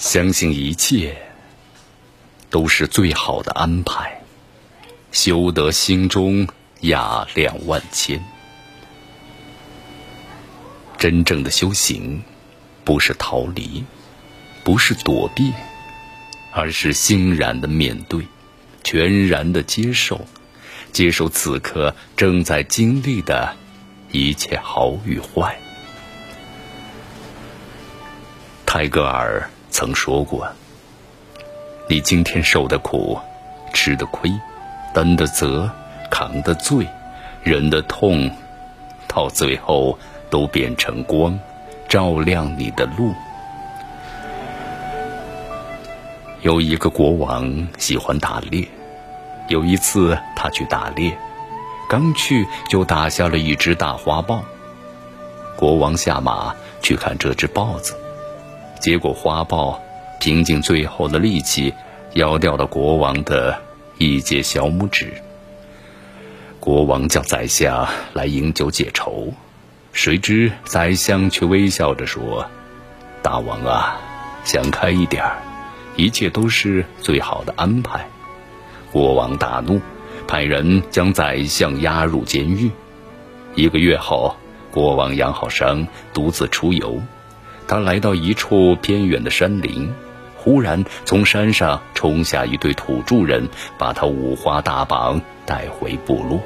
相信一切都是最好的安排，修得心中雅量万千。真正的修行，不是逃离，不是躲避，而是欣然的面对，全然的接受，接受此刻正在经历的一切好与坏。泰戈尔。曾说过：“你今天受的苦、吃的亏、担的责、扛的罪、忍的痛，到最后都变成光，照亮你的路。”有一个国王喜欢打猎，有一次他去打猎，刚去就打下了一只大花豹。国王下马去看这只豹子。结果花豹凭尽最后的力气，咬掉了国王的一截小拇指。国王叫宰相来饮酒解愁，谁知宰相却微笑着说：“大王啊，想开一点儿，一切都是最好的安排。”国王大怒，派人将宰相押入监狱。一个月后，国王养好伤，独自出游。他来到一处偏远的山林，忽然从山上冲下一对土著人，把他五花大绑带回部落。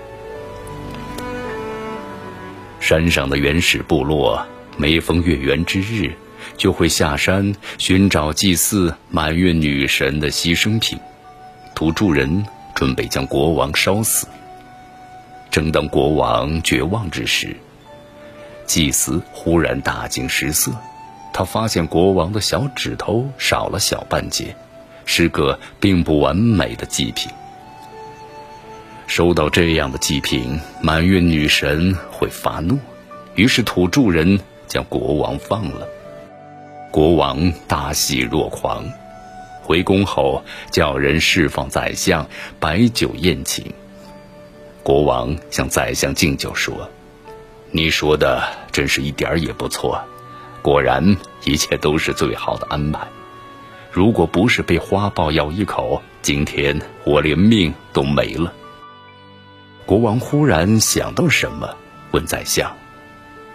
山上的原始部落每逢月圆之日，就会下山寻找祭祀满月女神的牺牲品。土著人准备将国王烧死。正当国王绝望之时，祭司忽然大惊失色。他发现国王的小指头少了小半截，是个并不完美的祭品。收到这样的祭品，满月女神会发怒，于是土著人将国王放了。国王大喜若狂，回宫后叫人释放宰相，摆酒宴请。国王向宰相敬酒说：“你说的真是一点儿也不错。”果然，一切都是最好的安排。如果不是被花豹咬一口，今天我连命都没了。国王忽然想到什么，问宰相：“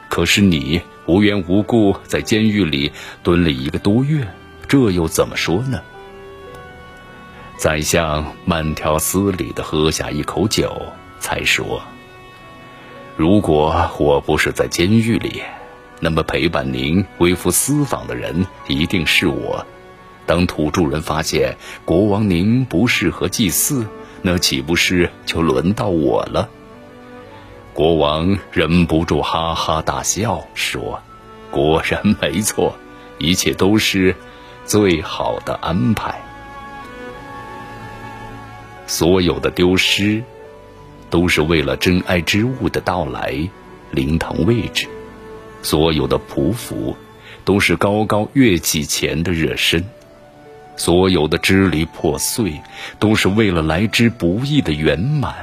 可是你无缘无故在监狱里蹲了一个多月，这又怎么说呢？”宰相慢条斯理的喝下一口酒，才说：“如果我不是在监狱里。”那么陪伴您微服私访的人一定是我。当土著人发现国王您不适合祭祀，那岂不是就轮到我了？国王忍不住哈哈大笑，说：“果然没错，一切都是最好的安排。所有的丢失，都是为了真爱之物的到来，灵堂位置。”所有的匍匐，都是高高跃起前的热身；所有的支离破碎，都是为了来之不易的圆满。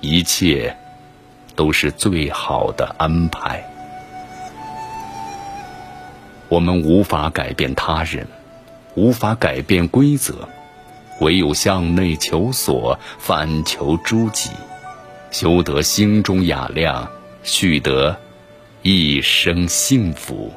一切，都是最好的安排。我们无法改变他人，无法改变规则，唯有向内求索，反求诸己，修得心中雅量，蓄得。一生幸福。